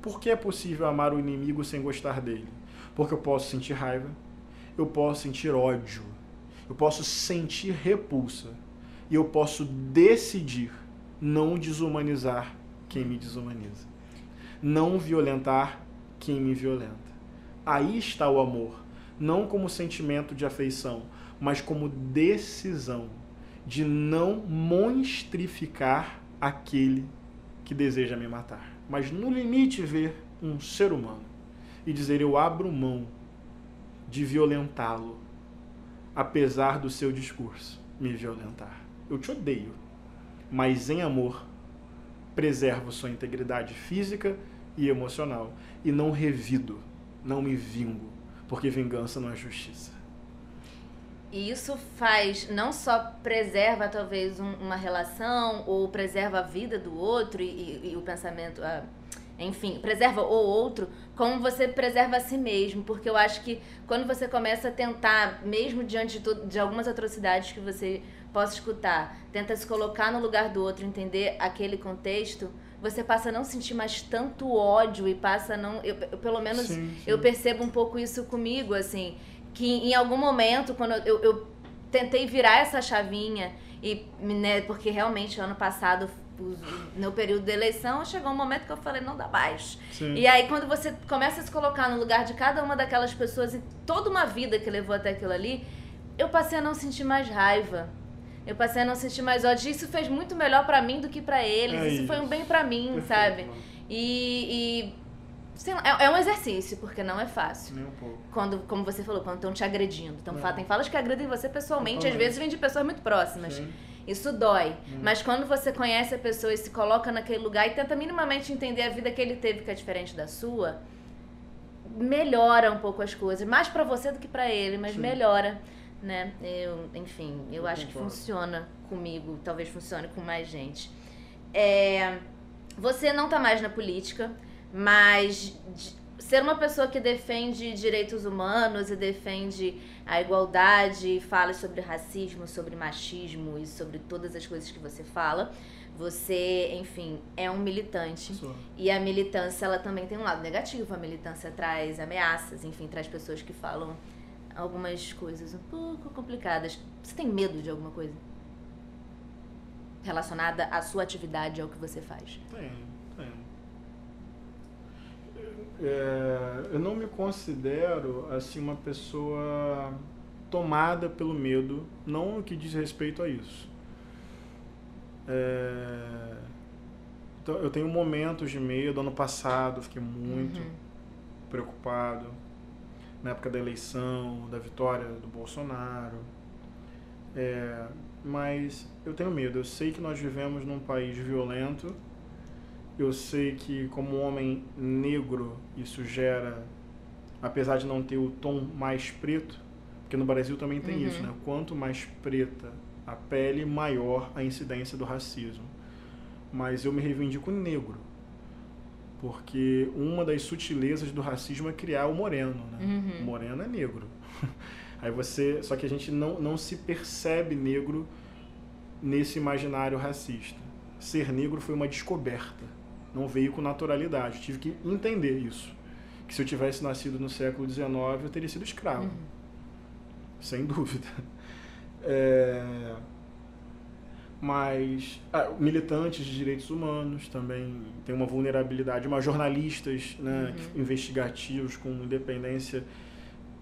Por que é possível amar o inimigo sem gostar dele? Porque eu posso sentir raiva, eu posso sentir ódio, eu posso sentir repulsa e eu posso decidir não desumanizar quem me desumaniza, não violentar quem me violenta. Aí está o amor, não como sentimento de afeição, mas como decisão de não monstrificar aquele que deseja me matar, mas no limite ver um ser humano e dizer eu abro mão de violentá-lo apesar do seu discurso me violentar. Eu te odeio, mas em amor preservo sua integridade física e emocional e não revido, não me vingo, porque vingança não é justiça. E isso faz, não só preserva talvez um, uma relação ou preserva a vida do outro e, e, e o pensamento, enfim, preserva o outro, como você preserva a si mesmo. Porque eu acho que quando você começa a tentar, mesmo diante de, de algumas atrocidades que você possa escutar, tenta se colocar no lugar do outro, entender aquele contexto, você passa a não sentir mais tanto ódio e passa a não. Eu, eu pelo menos sim, sim. eu percebo um pouco isso comigo, assim. Que em algum momento, quando eu, eu tentei virar essa chavinha, e, né, porque realmente ano passado no período da eleição, chegou um momento que eu falei, não dá mais. Sim. E aí, quando você começa a se colocar no lugar de cada uma daquelas pessoas e toda uma vida que levou até aquilo ali, eu passei a não sentir mais raiva. Eu passei a não sentir mais ódio. Isso fez muito melhor para mim do que para eles. É isso, isso, foi um bem para mim, Perfeito, sabe? E, e sei lá, é, é, um exercício, porque não é fácil. Nem um pouco. Quando, como você falou, quando estão te agredindo. Então, é. tem falas que agredem você pessoalmente, às vezes vem de pessoas muito próximas. Sim. Isso dói. Hum. Mas quando você conhece a pessoa e se coloca naquele lugar e tenta minimamente entender a vida que ele teve, que é diferente da sua, melhora um pouco as coisas. Mais para você do que para ele, mas Sim. melhora né? Eu, enfim, eu, acho que funciona comigo, talvez funcione com mais gente. É, você não tá mais na política, mas ser uma pessoa que defende direitos humanos e defende a igualdade, fala sobre racismo, sobre machismo e sobre todas as coisas que você fala, você, enfim, é um militante. Sou. E a militância, ela também tem um lado negativo. A militância traz ameaças, enfim, traz pessoas que falam algumas coisas um pouco complicadas. Você tem medo de alguma coisa? Relacionada à sua atividade, ao que você faz? Tenho, tenho. É, eu não me considero assim uma pessoa tomada pelo medo, não no que diz respeito a isso. É, então, eu tenho momentos de medo. Ano passado, fiquei muito uhum. preocupado na época da eleição, da vitória do Bolsonaro. É, mas eu tenho medo. Eu sei que nós vivemos num país violento. Eu sei que, como homem negro, isso gera, apesar de não ter o tom mais preto, porque no Brasil também tem uhum. isso, né? Quanto mais preta a pele, maior a incidência do racismo. Mas eu me reivindico negro porque uma das sutilezas do racismo é criar o moreno, né? Uhum. O moreno é negro. Aí você, só que a gente não, não se percebe negro nesse imaginário racista. Ser negro foi uma descoberta, não veio com naturalidade. Eu tive que entender isso. Que se eu tivesse nascido no século XIX, eu teria sido escravo. Uhum. Sem dúvida. É mas ah, militantes de direitos humanos também tem uma vulnerabilidade, mas jornalistas né, uhum. investigativos com independência,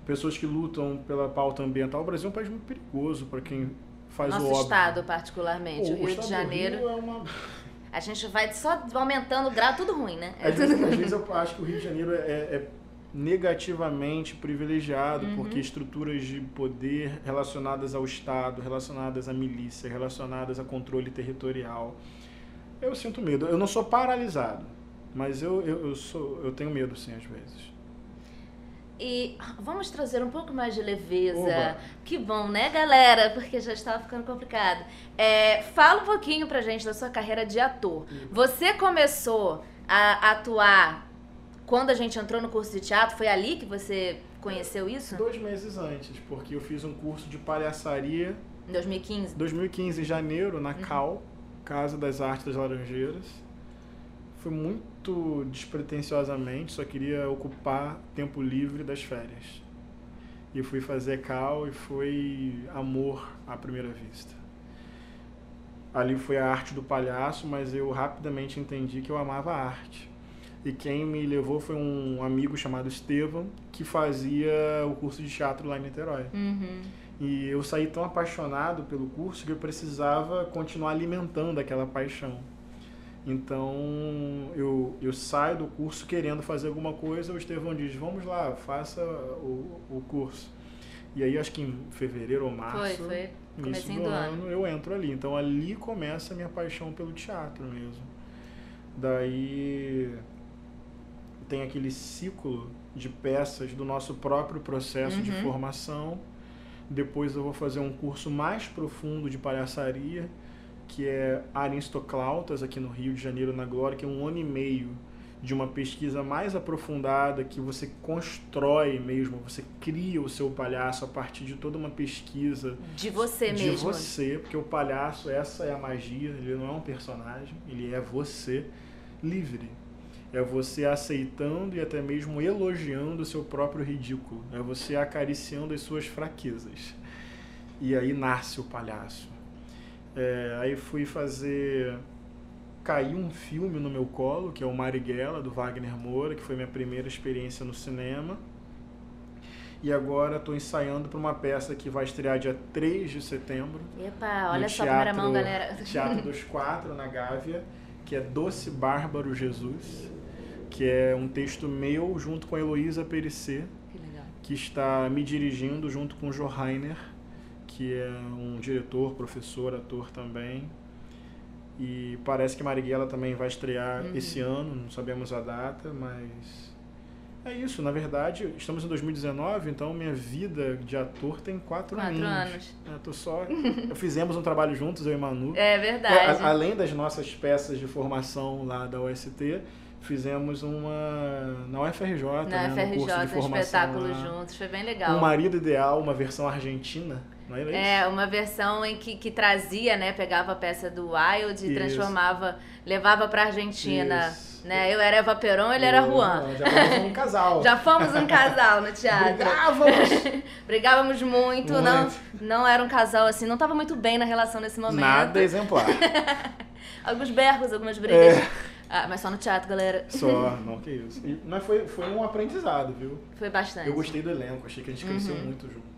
pessoas que lutam pela pauta ambiental. O Brasil é um país muito perigoso para quem faz Nosso o óbvio. estado, particularmente, o, o Rio de Janeiro. Rio é uma... A gente vai só aumentando o grau, tudo ruim, né? Às, vezes, às vezes eu acho que o Rio de Janeiro é, é negativamente privilegiado, uhum. porque estruturas de poder relacionadas ao Estado, relacionadas à milícia, relacionadas a controle territorial. Eu sinto medo. Eu não sou paralisado, mas eu, eu, eu, sou, eu tenho medo, sim, às vezes. E vamos trazer um pouco mais de leveza. Oba. Que bom, né, galera? Porque já estava ficando complicado. É, fala um pouquinho pra gente da sua carreira de ator. Você começou a atuar quando a gente entrou no curso de teatro, foi ali que você conheceu isso? Dois meses antes, porque eu fiz um curso de palhaçaria. Em 2015? 2015, em janeiro, na uhum. CAL, Casa das Artes das Laranjeiras. Foi muito despretensiosamente, só queria ocupar tempo livre das férias. E fui fazer CAL e foi amor à primeira vista. Ali foi a arte do palhaço, mas eu rapidamente entendi que eu amava a arte e quem me levou foi um amigo chamado Estevam, que fazia o curso de teatro lá em Niterói. Uhum. E eu saí tão apaixonado pelo curso que eu precisava continuar alimentando aquela paixão. Então eu, eu saio do curso querendo fazer alguma coisa, o Estevão diz, vamos lá, faça o, o curso. E aí acho que em fevereiro ou março, foi, foi. início do, do ano, eu entro ali. Então ali começa a minha paixão pelo teatro mesmo. Daí tem aquele ciclo de peças do nosso próprio processo uhum. de formação. Depois eu vou fazer um curso mais profundo de palhaçaria, que é Aristoclautas, aqui no Rio de Janeiro, na Glória, que é um ano e meio de uma pesquisa mais aprofundada, que você constrói mesmo, você cria o seu palhaço a partir de toda uma pesquisa. De você de mesmo. De você, porque o palhaço, essa é a magia, ele não é um personagem, ele é você livre. É você aceitando e até mesmo elogiando o seu próprio ridículo. É você acariciando as suas fraquezas. E aí nasce o palhaço. É, aí fui fazer caiu um filme no meu colo, que é o Marighella, do Wagner Moura, que foi minha primeira experiência no cinema. E agora estou ensaiando para uma peça que vai estrear dia 3 de setembro. Epa, olha só a primeira mão, galera. Teatro dos Quatro, na Gávea, que é Doce Bárbaro Jesus, que é um texto meu junto com a Heloísa Perissé, que, que está me dirigindo junto com o Jo Rainer, que é um diretor, professor, ator também. E parece que Marighella também vai estrear uhum. esse ano, não sabemos a data, mas é isso. Na verdade, estamos em 2019, então minha vida de ator tem quatro, quatro anos. anos. Eu tô só. Fizemos um trabalho juntos, eu e Manu. É verdade. A, além das nossas peças de formação lá da UST, fizemos uma na UFRJ, na né, UFRJ, no curso de formação espetáculo lá. juntos, foi bem legal. O Marido Ideal, uma versão argentina. Não era é, uma versão em que, que trazia, né? Pegava a peça do Wild e isso. transformava, levava pra Argentina. Isso. Né? Eu era Eva Peron, ele era Juan. Já fomos um casal. já fomos um casal no teatro. Brigávamos! Brigávamos muito, muito, Não, não era um casal assim, não tava muito bem na relação nesse momento. Nada exemplar. Alguns berros, algumas brigas. É. Ah, mas só no teatro, galera. Só, não que isso. E, mas foi, foi um aprendizado, viu? Foi bastante. Eu gostei do elenco, achei que a gente cresceu uhum. muito junto.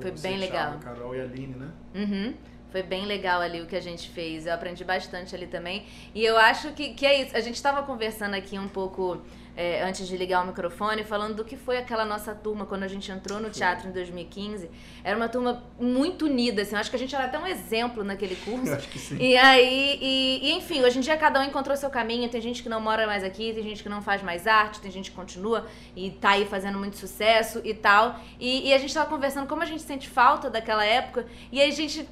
Foi bem legal. Thiago, Carol e a Aline, né? Uhum. Foi bem legal ali o que a gente fez. Eu aprendi bastante ali também. E eu acho que, que é isso. A gente estava conversando aqui um pouco é, antes de ligar o microfone, falando do que foi aquela nossa turma quando a gente entrou no teatro em 2015. Era uma turma muito unida, assim. Eu acho que a gente era até um exemplo naquele curso. acho que sim. E aí, e, e, enfim, hoje em dia cada um encontrou seu caminho. Tem gente que não mora mais aqui, tem gente que não faz mais arte, tem gente que continua e tá aí fazendo muito sucesso e tal. E, e a gente tava conversando como a gente sente falta daquela época. E aí a gente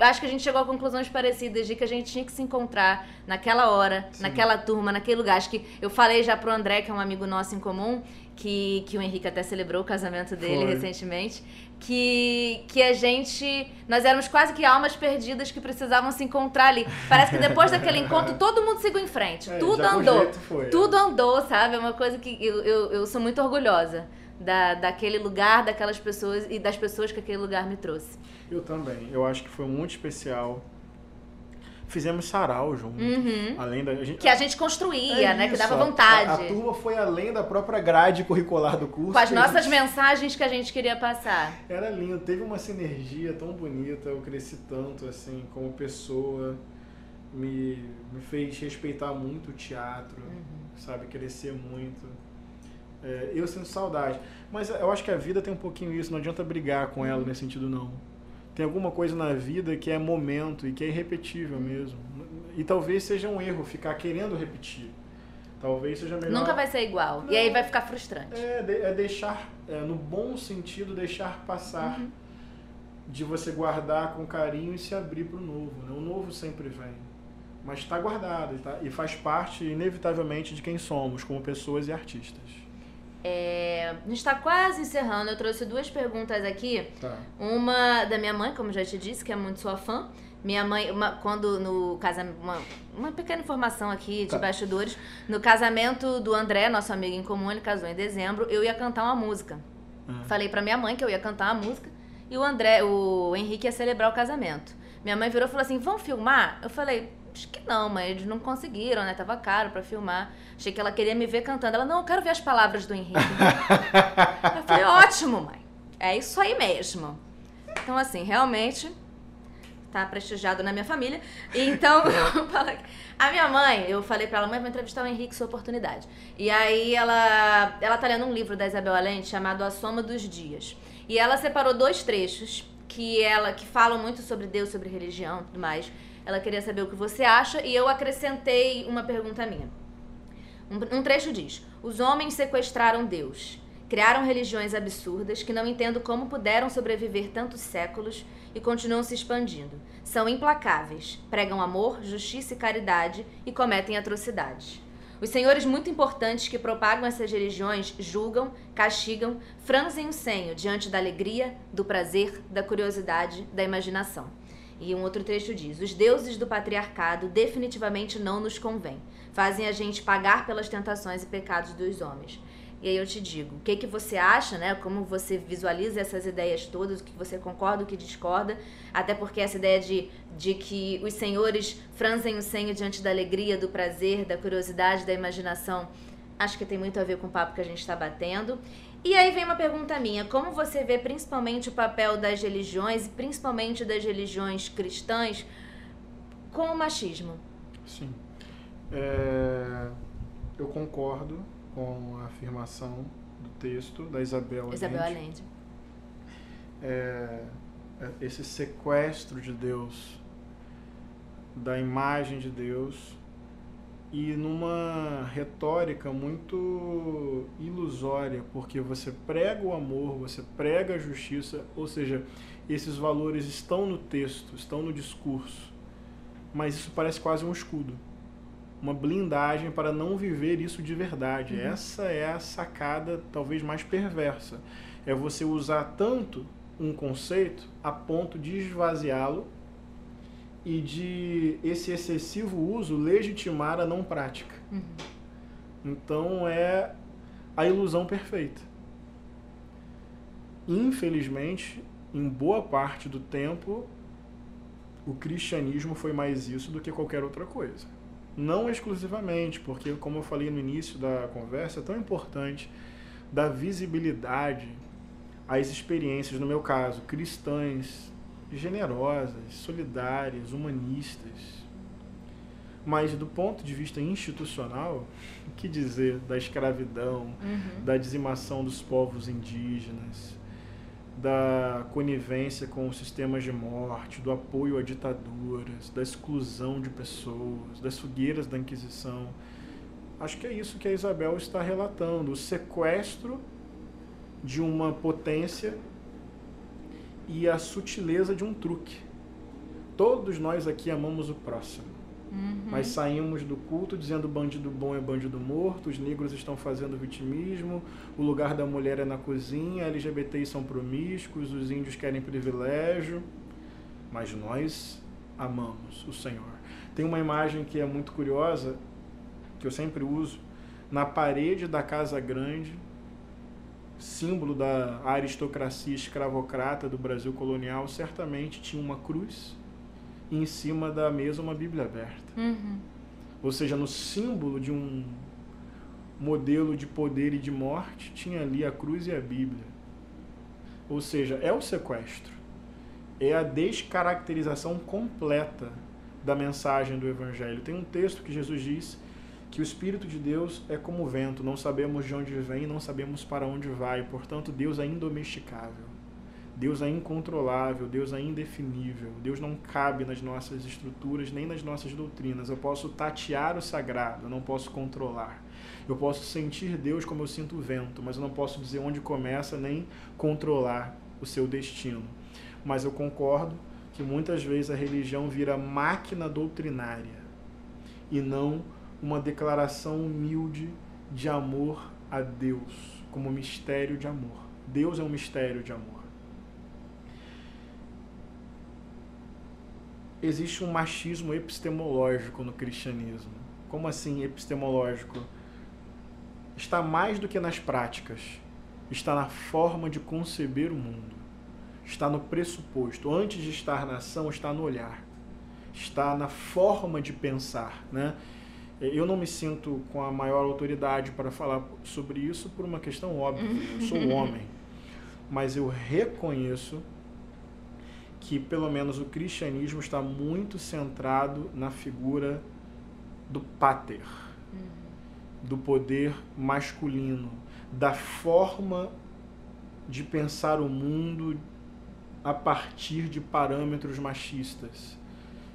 acho que a gente chegou a conclusões parecidas de que a gente tinha que se encontrar naquela hora, Sim. naquela turma, naquele lugar. Acho que eu falei já pro André, que é um amigo nosso em comum, que, que o Henrique até celebrou o casamento dele Foi. recentemente, que, que a gente. Nós éramos quase que almas perdidas que precisavam se encontrar ali. Parece que depois daquele encontro todo mundo seguiu em frente. É, tudo andou. Foi, tudo é. andou, sabe? É uma coisa que eu, eu, eu sou muito orgulhosa da, daquele lugar, daquelas pessoas e das pessoas que aquele lugar me trouxe. Eu também. Eu acho que foi muito especial. Fizemos sarau junto. Uhum. Além da, a gente, que a gente construía, é né? Isso, que dava vontade. A, a, turma foi além da própria grade curricular do curso. Com as nossas gente... mensagens que a gente queria passar. Era lindo. Teve uma sinergia tão bonita. Eu cresci tanto, assim, como pessoa. Me, me fez respeitar muito o teatro, uhum. sabe? Crescer muito. É, eu sinto saudade. Mas eu acho que a vida tem um pouquinho isso. Não adianta brigar com ela nesse sentido, não tem alguma coisa na vida que é momento e que é irrepetível mesmo. E talvez seja um erro ficar querendo repetir. Talvez seja melhor. Nunca vai ser igual. Não, e aí vai ficar frustrante. É, é deixar, é, no bom sentido, deixar passar. Uhum. De você guardar com carinho e se abrir para o novo. Né? O novo sempre vem. Mas está guardado tá, e faz parte, inevitavelmente, de quem somos, como pessoas e artistas. É, a gente está quase encerrando. Eu trouxe duas perguntas aqui. Tá. Uma da minha mãe, como já te disse, que é muito sua fã. Minha mãe, uma, quando no casamento. Uma, uma pequena informação aqui de tá. bastidores. No casamento do André, nosso amigo em comum, ele casou em dezembro, eu ia cantar uma música. Uhum. Falei pra minha mãe que eu ia cantar uma música e o André, o Henrique ia celebrar o casamento. Minha mãe virou e falou assim: vamos filmar? Eu falei, acho que não, mas eles não conseguiram, né? Tava caro para filmar. Achei que ela queria me ver cantando. Ela, não, eu quero ver as palavras do Henrique. eu falei, ótimo, mãe. É isso aí mesmo. Então, assim, realmente tá prestigiado na minha família. Então, a minha mãe, eu falei para ela, mãe, vou entrevistar o Henrique, sua oportunidade. E aí ela, ela tá lendo um livro da Isabel Allende chamado A Soma dos Dias. E ela separou dois trechos que ela que falam muito sobre Deus, sobre religião, tudo mais. Ela queria saber o que você acha e eu acrescentei uma pergunta minha. Um, trecho diz: Os homens sequestraram Deus. Criaram religiões absurdas que não entendo como puderam sobreviver tantos séculos e continuam se expandindo. São implacáveis, pregam amor, justiça e caridade e cometem atrocidades. Os senhores muito importantes que propagam essas religiões julgam, castigam, franzem o senho diante da alegria, do prazer, da curiosidade, da imaginação. E um outro trecho diz: Os deuses do patriarcado definitivamente não nos convêm. Fazem a gente pagar pelas tentações e pecados dos homens. E aí eu te digo, o que, que você acha, né? Como você visualiza essas ideias todas, o que você concorda, o que discorda, até porque essa ideia de, de que os senhores franzem o senho diante da alegria, do prazer, da curiosidade, da imaginação, acho que tem muito a ver com o papo que a gente está batendo. E aí vem uma pergunta minha, como você vê principalmente o papel das religiões, e principalmente das religiões cristãs, com o machismo? Sim. É, eu concordo com a afirmação do texto da Isabel Isabel Allende. É, é, esse sequestro de Deus, da imagem de Deus, e numa retórica muito ilusória, porque você prega o amor, você prega a justiça, ou seja, esses valores estão no texto, estão no discurso, mas isso parece quase um escudo uma blindagem para não viver isso de verdade. Uhum. Essa é a sacada talvez mais perversa. É você usar tanto um conceito a ponto de esvaziá-lo e de esse excessivo uso legitimar a não prática. Uhum. Então é a ilusão perfeita. Infelizmente, em boa parte do tempo, o cristianismo foi mais isso do que qualquer outra coisa. Não exclusivamente, porque, como eu falei no início da conversa, é tão importante dar visibilidade às experiências, no meu caso, cristãs, generosas, solidárias, humanistas. Mas do ponto de vista institucional, o que dizer da escravidão, uhum. da dizimação dos povos indígenas, da conivência com os sistemas de morte, do apoio a ditaduras, da exclusão de pessoas, das fogueiras da Inquisição. Acho que é isso que a Isabel está relatando: o sequestro de uma potência e a sutileza de um truque. Todos nós aqui amamos o próximo. Uhum. Mas saímos do culto dizendo bandido bom é bandido morto, os negros estão fazendo vitimismo, o lugar da mulher é na cozinha, LGBTs são promíscuos, os índios querem privilégio. Mas nós amamos o Senhor. Tem uma imagem que é muito curiosa, que eu sempre uso, na parede da Casa Grande, símbolo da aristocracia escravocrata do Brasil colonial, certamente tinha uma cruz e em cima da mesa uma Bíblia aberta. Uhum. Ou seja, no símbolo de um modelo de poder e de morte, tinha ali a cruz e a Bíblia. Ou seja, é o sequestro. É a descaracterização completa da mensagem do Evangelho. Tem um texto que Jesus diz que o Espírito de Deus é como o vento, não sabemos de onde vem, não sabemos para onde vai, portanto, Deus é indomesticável. Deus é incontrolável, Deus é indefinível, Deus não cabe nas nossas estruturas nem nas nossas doutrinas. Eu posso tatear o sagrado, eu não posso controlar. Eu posso sentir Deus como eu sinto o vento, mas eu não posso dizer onde começa nem controlar o seu destino. Mas eu concordo que muitas vezes a religião vira máquina doutrinária e não uma declaração humilde de amor a Deus, como mistério de amor. Deus é um mistério de amor. existe um machismo epistemológico no cristianismo. Como assim epistemológico? Está mais do que nas práticas, está na forma de conceber o mundo, está no pressuposto. Antes de estar na ação, está no olhar, está na forma de pensar. Né? Eu não me sinto com a maior autoridade para falar sobre isso por uma questão óbvia. Eu sou homem, mas eu reconheço que pelo menos o cristianismo está muito centrado na figura do pater, uhum. do poder masculino, da forma de pensar o mundo a partir de parâmetros machistas.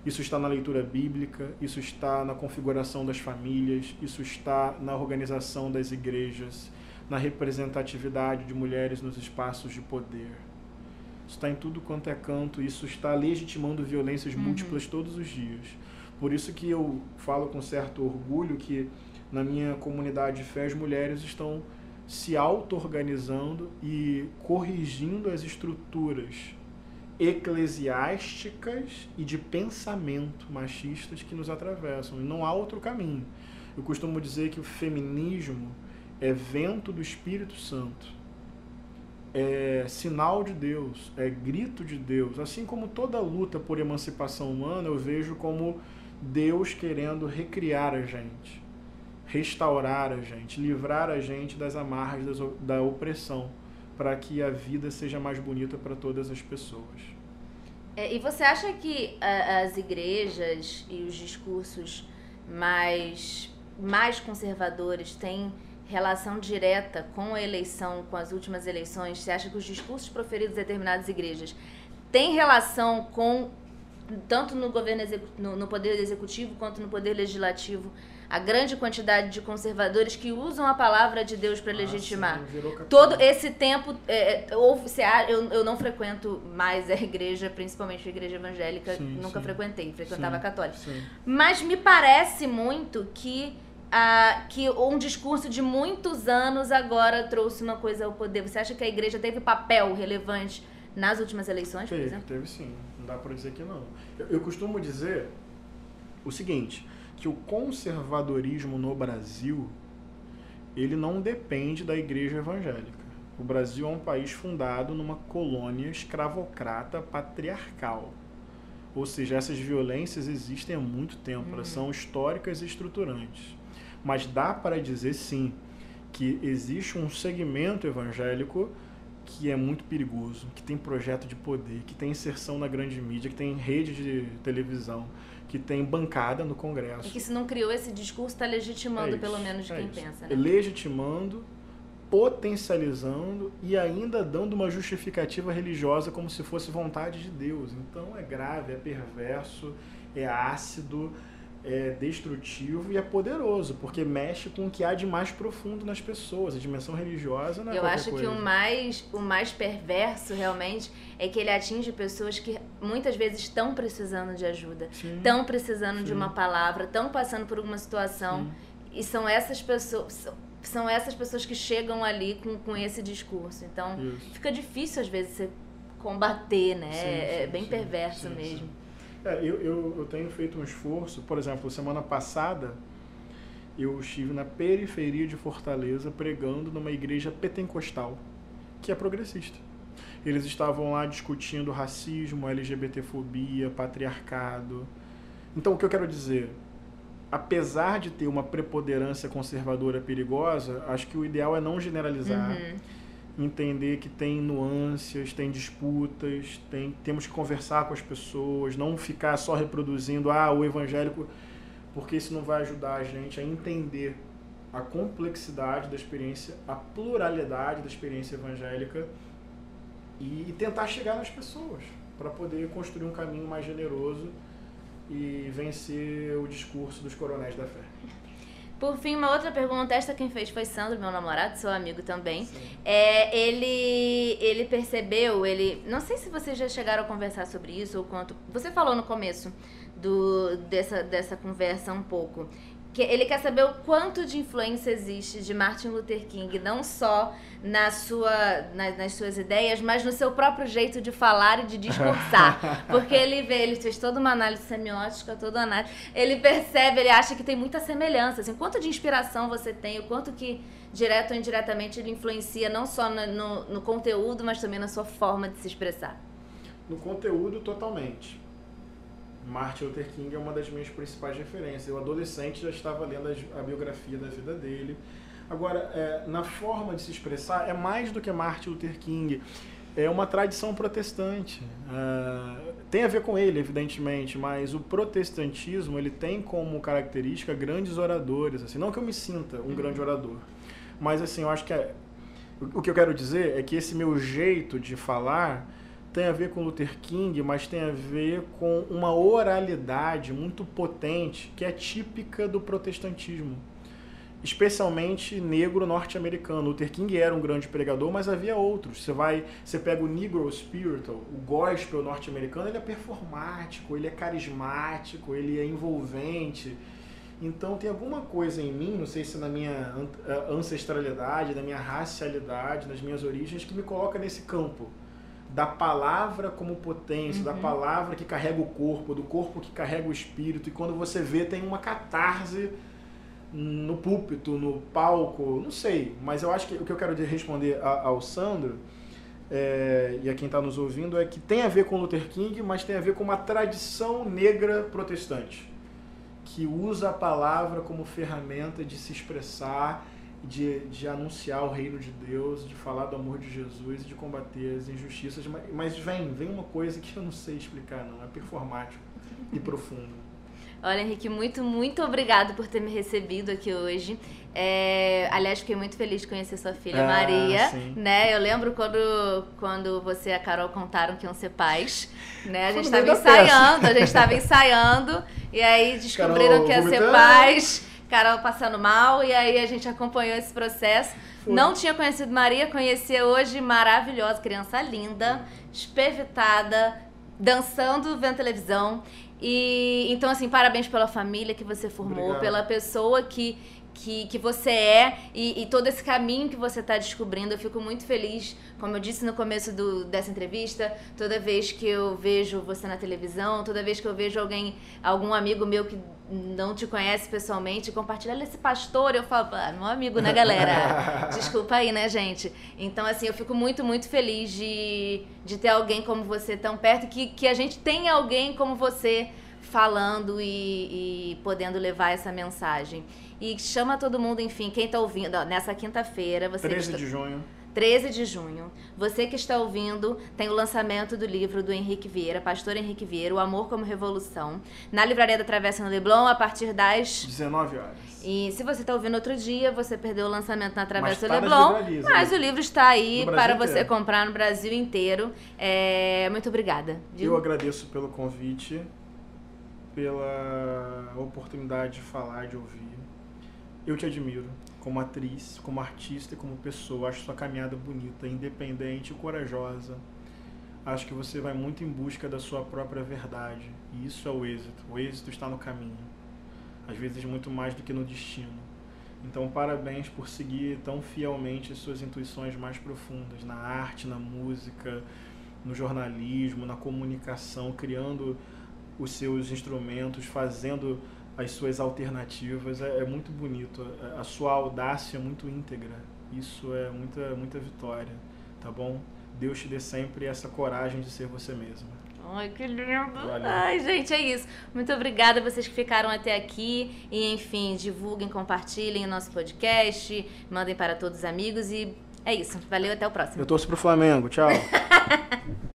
Isso está na leitura bíblica, isso está na configuração das famílias, isso está na organização das igrejas, na representatividade de mulheres nos espaços de poder está em tudo quanto é canto, isso está legitimando violências uhum. múltiplas todos os dias. Por isso que eu falo com certo orgulho que Na minha comunidade de fé, as mulheres estão se auto-organizando e corrigindo as estruturas eclesiásticas e de pensamento machistas que nos atravessam. E não há outro caminho. Eu costumo dizer que o feminismo é vento do Espírito Santo, é sinal de Deus, é grito de Deus. Assim como toda luta por emancipação humana, eu vejo como Deus querendo recriar a gente, restaurar a gente, livrar a gente das amarras da opressão para que a vida seja mais bonita para todas as pessoas. É, e você acha que as igrejas e os discursos mais, mais conservadores têm relação direta com a eleição, com as últimas eleições? Você acha que os discursos proferidos em determinadas igrejas têm relação com, tanto no governo no, no poder executivo quanto no poder legislativo, a grande quantidade de conservadores que usam a palavra de Deus para ah, legitimar. Sim, Todo esse tempo, é, é houve, eu, eu não frequento mais a igreja, principalmente a igreja evangélica, sim, nunca sim. frequentei, frequentava a católica. Mas me parece muito que ah, que um discurso de muitos anos agora trouxe uma coisa ao poder. Você acha que a igreja teve papel relevante nas últimas eleições, teve, por exemplo? Teve sim, não dá para dizer que não. Eu, eu costumo dizer o seguinte, que o conservadorismo no Brasil ele não depende da igreja evangélica. O Brasil é um país fundado numa colônia escravocrata patriarcal. Ou seja, essas violências existem há muito tempo, elas são históricas e estruturantes. Mas dá para dizer sim que existe um segmento evangélico que é muito perigoso, que tem projeto de poder, que tem inserção na grande mídia, que tem rede de televisão, que tem bancada no Congresso. E que se não criou esse discurso, está legitimando, é isso, pelo menos, de é quem isso. pensa. Né? Legitimando, potencializando e ainda dando uma justificativa religiosa como se fosse vontade de Deus. Então é grave, é perverso, é ácido é destrutivo e é poderoso, porque mexe com o que há de mais profundo nas pessoas. A dimensão religiosa não é Eu acho coisa. que o mais, o mais perverso realmente é que ele atinge pessoas que muitas vezes estão precisando de ajuda, estão precisando sim. de uma palavra, estão passando por alguma situação sim. e são essas pessoas são essas pessoas que chegam ali com, com esse discurso. Então, Isso. fica difícil às vezes você combater, né? Sim, é bem perverso mesmo. É, eu, eu, eu tenho feito um esforço, por exemplo, semana passada eu estive na periferia de Fortaleza pregando numa igreja pentecostal, que é progressista. Eles estavam lá discutindo racismo, LGBTfobia, patriarcado. Então, o que eu quero dizer? Apesar de ter uma preponderância conservadora perigosa, acho que o ideal é não generalizar. Uhum entender que tem nuances, tem disputas, tem, temos que conversar com as pessoas, não ficar só reproduzindo ah, o evangélico, porque isso não vai ajudar a gente a entender a complexidade da experiência, a pluralidade da experiência evangélica e, e tentar chegar nas pessoas para poder construir um caminho mais generoso e vencer o discurso dos coronéis da fé. Por fim, uma outra pergunta, esta quem fez foi Sandro, meu namorado, seu amigo também. É, ele, ele percebeu, ele. Não sei se vocês já chegaram a conversar sobre isso ou quanto. Você falou no começo do, dessa, dessa conversa um pouco que ele quer saber o quanto de influência existe de Martin Luther King, não só na sua, na, nas suas ideias, mas no seu próprio jeito de falar e de discursar. Porque ele vê, ele fez toda uma análise semiótica, toda uma análise, ele percebe, ele acha que tem muita semelhança. Assim, quanto de inspiração você tem, o quanto que, direto ou indiretamente, ele influencia não só no, no, no conteúdo, mas também na sua forma de se expressar. No conteúdo, totalmente Martin Luther King é uma das minhas principais referências. Eu, adolescente, já estava lendo a, biografia da vida dele. Agora, é, na forma de se expressar, é mais do que Martin Luther King. É uma tradição protestante. É, tem a ver com ele, evidentemente, mas o protestantismo ele tem como característica grandes oradores. Assim, não que eu me sinta um grande orador, mas assim, eu acho que é, o que eu quero dizer é que esse meu jeito de falar tem a ver com Luther King, mas tem a ver com uma oralidade muito potente que é típica do protestantismo, especialmente negro norte-americano. Luther King era um grande pregador, mas havia outros. Você vai, você pega o Negro Spiritual, o gospel norte-americano, ele é performático, ele é carismático, ele é envolvente. Então tem alguma coisa em mim, não sei se na minha eh, ancestralidade, na minha racialidade, nas minhas origens, que me coloca nesse campo da palavra como potência, uhum. da palavra que carrega o corpo, do corpo que carrega o espírito. E quando você vê, tem uma catarse no púlpito, no palco, não sei. Mas eu acho que o que eu quero responder ao Sandro é, e a quem está nos ouvindo é que tem a ver com Luther King, mas tem a ver com uma tradição negra protestante que usa a palavra como ferramenta de se expressar, de, de anunciar o reino de Deus, de falar do amor de Jesus e de combater as injustiças. Mas, vem, vem uma coisa que eu não sei explicar, não. É performático e profundo. Olha, Henrique, muito, muito obrigado por ter me recebido aqui hoje. É, aliás, fiquei muito feliz de conhecer sua filha ah, Maria, sim. né? Eu lembro quando, quando você e a Carol contaram que iam ser pais, né? A gente estava ensaiando, a gente estava ensaiando e aí descobriram Carol, que ia ser pais. Carol passando mal e aí a gente acompanhou esse processo. Foi. Não tinha conhecido Maria, conheci hoje maravilhosa, criança linda, espevitada, dançando, vendo televisão. E então, assim, parabéns pela família que você formou, Obrigado. pela pessoa que, que, que você é e, e todo esse caminho que você está descobrindo. Eu fico muito feliz, como eu disse no começo do, dessa entrevista, toda vez que eu vejo você na televisão, toda vez que eu vejo alguém, algum amigo meu que não te conhece pessoalmente, compartilha esse pastor, eu falo, ah, meu amigo, né, galera? Desculpa aí, né, gente? Então, assim, eu fico muito, muito feliz de, de ter alguém como você tão perto, que, que a gente tenha alguém como você falando e, e podendo levar essa mensagem. E chama todo mundo, enfim, quem tá ouvindo, ó, nessa quinta-feira, você... 13 de junho. 13 de junho. Você que está ouvindo, tem o lançamento do livro do Henrique Vieira, Pastor Henrique Vieira, O Amor como Revolução, na Livraria da Travessa no Leblon, a partir das 19 horas. E se você está ouvindo outro dia, você perdeu o lançamento na Travessa do tá Leblon, mas o livro está aí para você inteiro. comprar no Brasil inteiro. É, muito obrigada. Eu agradeço pelo convite, pela oportunidade de falar, de ouvir. Eu te admiro como atriz, como artista e como pessoa. Acho sua caminhada bonita, independente e corajosa. Acho que você vai muito em busca da sua própria verdade. E isso é o êxito. O êxito está no caminho. Às vezes muito mais do que no destino. Então, parabéns por seguir tão fielmente as suas intuições mais profundas na arte, na música, no jornalismo, na comunicação, criando os seus instrumentos, fazendo as suas alternativas. É, é muito bonito. A sua audácia é muito íntegra. Isso é muita, muita vitória, tá bom? Deus te dê sempre essa coragem de ser você mesma. Ai, que lindo! Valeu. Ai, gente, é isso. Muito obrigada a vocês que ficaram até aqui. E, enfim, divulguem, compartilhem o nosso podcast, mandem para todos os amigos. E é isso. Valeu, até o próximo. Eu torço pro Flamengo. Tchau.